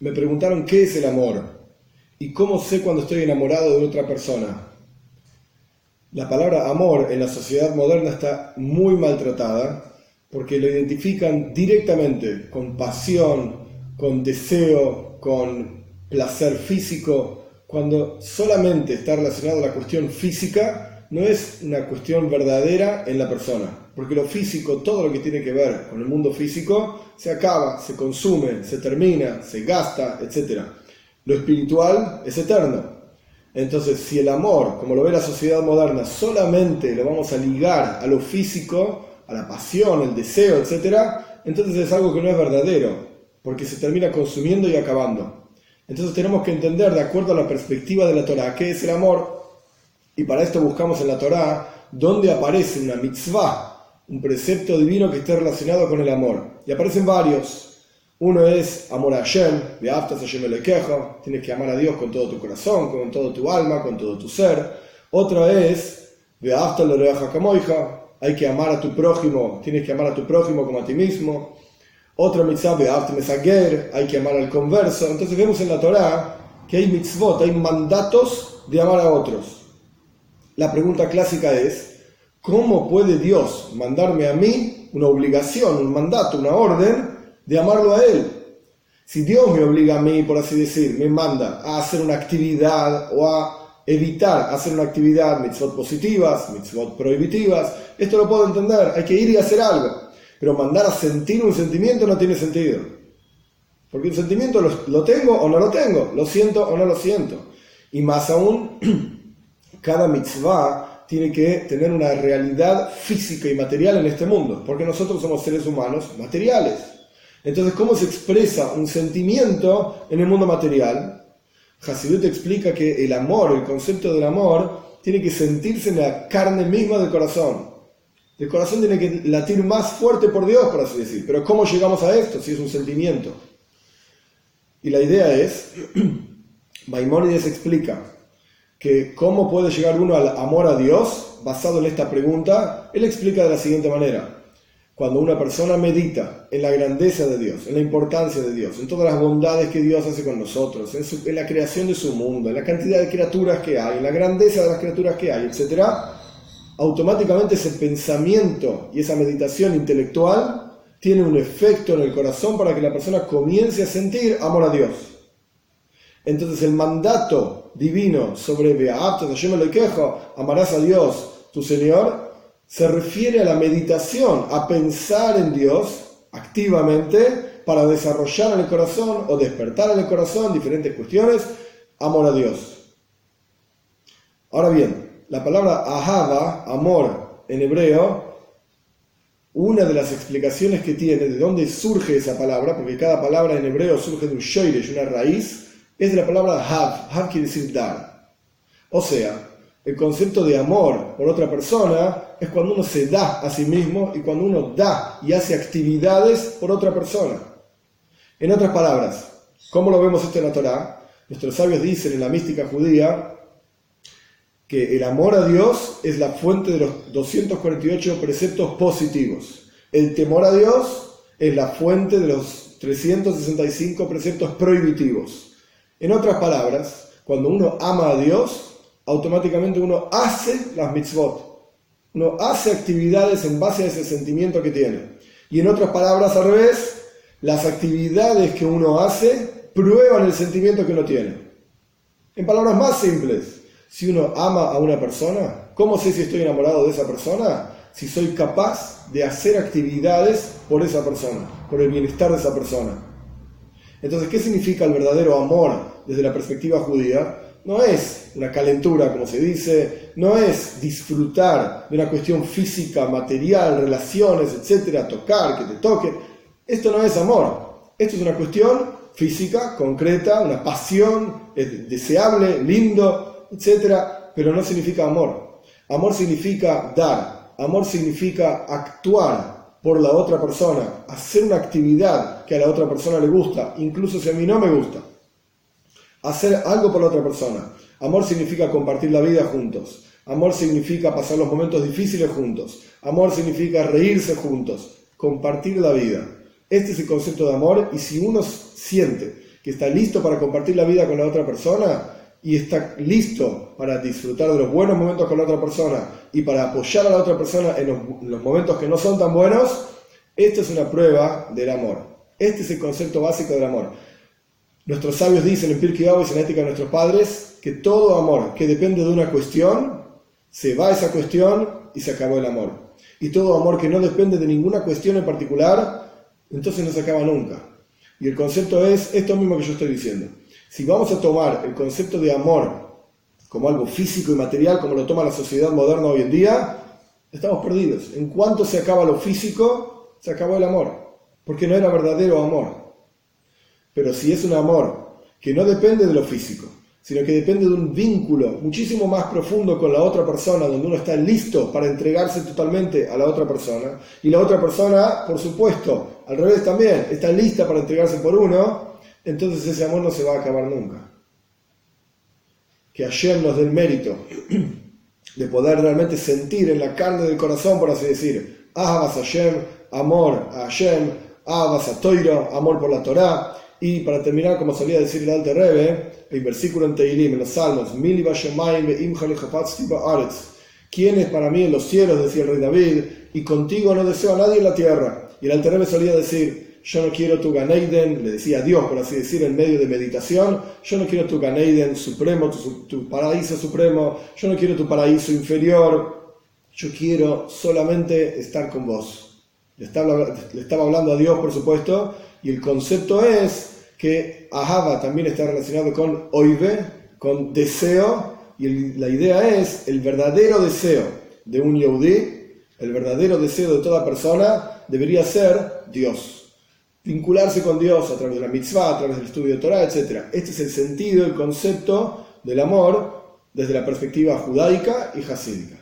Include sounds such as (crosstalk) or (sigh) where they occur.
me preguntaron qué es el amor y cómo sé cuando estoy enamorado de otra persona. La palabra amor en la sociedad moderna está muy maltratada porque lo identifican directamente con pasión, con deseo, con placer físico, cuando solamente está relacionado a la cuestión física, no es una cuestión verdadera en la persona, porque lo físico, todo lo que tiene que ver con el mundo físico, se acaba, se consume, se termina, se gasta, etc. Lo espiritual es eterno. Entonces, si el amor, como lo ve la sociedad moderna, solamente lo vamos a ligar a lo físico, a la pasión, el deseo, etc., entonces es algo que no es verdadero, porque se termina consumiendo y acabando. Entonces tenemos que entender, de acuerdo a la perspectiva de la Torah, qué es el amor, y para esto buscamos en la Torah dónde aparece una mitzvah, un precepto divino que esté relacionado con el amor. Y aparecen varios. Uno es amor a Hashem, Hashem quejo, tienes que amar a Dios con todo tu corazón, con todo tu alma, con todo tu ser. Otra es hay que amar a tu prójimo, tienes que amar a tu prójimo como a ti mismo. Otra mitzvah, hay que amar al converso. Entonces vemos en la Torah que hay mitzvot, hay mandatos de amar a otros. La pregunta clásica es, ¿cómo puede Dios mandarme a mí una obligación, un mandato, una orden de amarlo a Él? Si Dios me obliga a mí, por así decir, me manda a hacer una actividad o a evitar hacer una actividad, mitzvot positivas, mitzvot prohibitivas, esto lo puedo entender, hay que ir y hacer algo. Pero mandar a sentir un sentimiento no tiene sentido. Porque un sentimiento lo, tengo o no lo tengo, lo siento o no lo siento. Y más aún, (clears throat) cada mitzvah tiene que tener una realidad física y material en este mundo, porque nosotros somos seres humanos materiales. Entonces, ¿cómo se expresa un sentimiento en el mundo material? Hasidut explica que el amor, el concepto del amor, tiene que sentirse en la carne misma del corazón. El corazón tiene que latir más fuerte por Dios, por así decir. Pero ¿cómo llegamos a esto si es un sentimiento? Y la idea es, (clears throat) Maimónides explica que cómo puede llegar uno al amor a Dios, basado en esta pregunta, él explica de la siguiente manera cuando una persona medita en la grandeza de Dios, en la importancia de Dios, en todas las bondades que Dios hace con nosotros, en, la creación de su mundo, en la cantidad de criaturas que hay, en la grandeza de las criaturas que hay, etc., automáticamente ese pensamiento y esa meditación intelectual tiene un efecto en el corazón para que la persona comience a sentir amor a Dios. Entonces el mandato divino sobre Beato, yo me lo quejo, amarás a Dios, tu Señor, se refiere a la meditación, a pensar en Dios activamente para desarrollar en el corazón o despertar en el corazón diferentes cuestiones, amor a Dios. Ahora bien, la palabra ahava, amor en hebreo, una de las explicaciones que tiene de dónde surge esa palabra, porque cada palabra en hebreo surge de un shoiresh, una raíz, es de la palabra hav. Hav quiere decir dar. O sea, el concepto de amor por otra persona es cuando uno se da a sí mismo y cuando uno da y hace actividades por otra persona. En otras palabras, ¿cómo lo vemos esto en la Torah? Nuestros sabios dicen en la mística judía que el amor a Dios es la fuente de los 248 preceptos positivos. El temor a Dios es la fuente de los 365 preceptos prohibitivos. En otras palabras, cuando uno ama a Dios, automáticamente uno hace las mitzvot uno hace actividades en base a ese sentimiento que tiene. Y en otras palabras, al revés, las actividades que uno hace prueban el sentimiento que uno tiene. En palabras más simples, si uno ama a una persona, ¿cómo sé si estoy enamorado de esa persona? Si soy capaz de hacer actividades por esa persona, por el bienestar de esa persona. Entonces, ¿qué significa el verdadero amor desde la perspectiva judía? no es una calentura, como se dice, no es disfrutar de una cuestión física, material, relaciones, etcétera, tocar, que te toque. Esto no es amor. Esto es una cuestión física, concreta, una pasión, deseable, lindo, etcétera, pero no significa amor. Amor significa dar, amor significa actuar por la otra persona, hacer una actividad que a la otra persona le gusta, incluso si a mí no me gusta hacer algo por la otra persona. Amor significa compartir la vida juntos. Amor significa pasar los momentos difíciles juntos. Amor significa reírse juntos, compartir la vida. Este es el concepto de amor y si uno siente que está listo para compartir la vida con la otra persona y está listo para disfrutar de los buenos momentos con la otra persona y para apoyar a la otra persona en los, momentos que no son tan buenos, esta es una prueba del amor. Este es el concepto básico del amor. Nuestros sabios dicen en Pirkei Avos, en la ética de nuestros padres, que todo amor que depende de una cuestión, se va esa cuestión y se acabó el amor. Y todo amor que no depende de ninguna cuestión en particular, entonces no se acaba nunca. Y el concepto es esto mismo que yo estoy diciendo. Si vamos a tomar el concepto de amor como algo físico y material, como lo toma la sociedad moderna hoy en día, estamos perdidos. En cuanto se acaba lo físico, se acabó el amor, porque no era verdadero amor. Pero si es un amor que no depende de lo físico, sino que depende de un vínculo muchísimo más profundo con la otra persona, donde uno está listo para entregarse totalmente a la otra persona, y la otra persona, por supuesto, al revés también, está lista para entregarse por uno, entonces ese amor no se va a acabar nunca. Que Hashem nos dé el mérito de poder realmente sentir en la carne del corazón, por así decir, Ahabas Hashem, amor a Hashem, Ahabas a Toiro, amor por la Torah, y para terminar, como solía decir el Alte Rebbe, el versículo en Teilim, en los Salmos, ¿Quién es para mí en los cielos? decía el rey David, y contigo no deseo a nadie en la tierra. Y el Alte Rebbe solía decir, yo no quiero tu Ganeiden, le decía a Dios, por así decir, en medio de meditación, yo no quiero tu Ganeiden supremo, tu, paraíso supremo, yo no quiero tu paraíso inferior, yo quiero solamente estar con vos. Le estaba, le estaba hablando a Dios, por supuesto, y el concepto es que Ahava también está relacionado con Oive, con deseo, y la idea es el verdadero deseo de un Yehudi, el verdadero deseo de toda persona debería ser Dios. Vincularse con Dios a través de la mitzvah, a través del estudio de Torah, etc. Este es el sentido, el concepto del amor desde la perspectiva judaica y hasídica.